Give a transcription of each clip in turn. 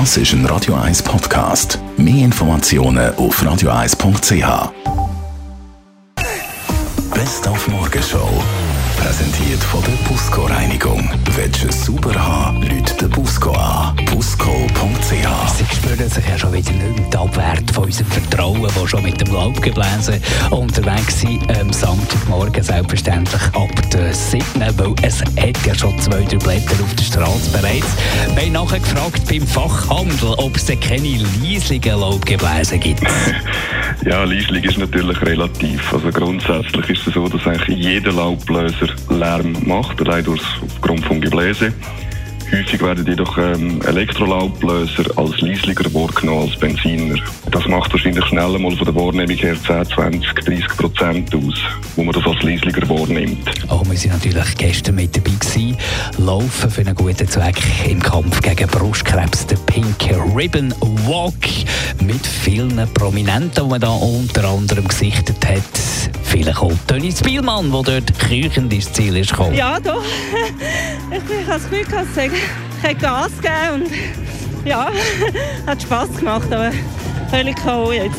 Das ist ein Radio 1 Podcast. Mehr Informationen auf radio1.ch. Best auf Morgenshow. Präsentiert von der Busco Reinigung. Willst du Spüren sich ja schon wieder nicht Abwerte von unserem Vertrauen, das schon mit dem Laubgebläse unterwegs sind. Am Samstagmorgen selbstverständlich ab der 7. Weil es hat ja schon zwei, drei Blätter auf der Straße bereits. Wir haben nachher gefragt beim Fachhandel, ob es keine leislichen Laubgebläse gibt. Ja, Leisling ist natürlich relativ. Also grundsätzlich ist es so, dass eigentlich jeder Laubbläser Lärm macht, allein aufgrund von Gebläse. Häufig werden jedoch ähm, Elektrolaubblöser als leislicher wahrgenommen als Benziner. Das macht wahrscheinlich schnell mal von der Wahrnehmung her 10, 20, 30 Prozent aus, wo man das als leislicher wahrnimmt. Auch wir waren natürlich gestern mit dabei gewesen, laufen für einen guten Zweck im Kampf gegen Brustkrebs, der Pink Ribbon Walk mit vielen Prominenten, die man da unter anderem gesichtet hat. Vielleicht auch Tönnies Spielmann, der dort küchend ins Ziel ist gekommen. Ja, doch. Ich, habe das Gefühl, ich habe Gas gegeben und ja, hat Spass gemacht, aber völlig K.O. jetzt.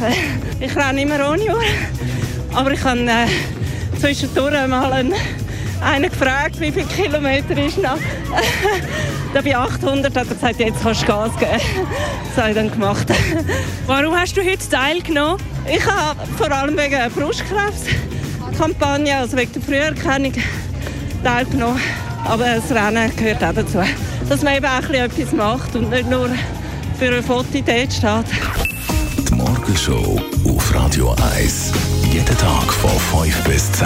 Ich renne immer ohne Uhr, aber ich habe äh, zwischendurch mal einen, einen gefragt, wie viele Kilometer ist noch. da bei 800 hat er gesagt, jetzt kannst du Gas geben. Das habe ich dann gemacht. Warum hast du heute teilgenommen? Ich habe vor allem wegen der Brustkrebskampagne, also wegen der Früherkennung, teilgenommen. Aber das Rennen gehört auch dazu. Dass man eben auch ein bisschen etwas macht und nicht nur für eine Fotoidee steht. Die Morgenshow auf Radio 1. Jeden Tag von 5 bis 10.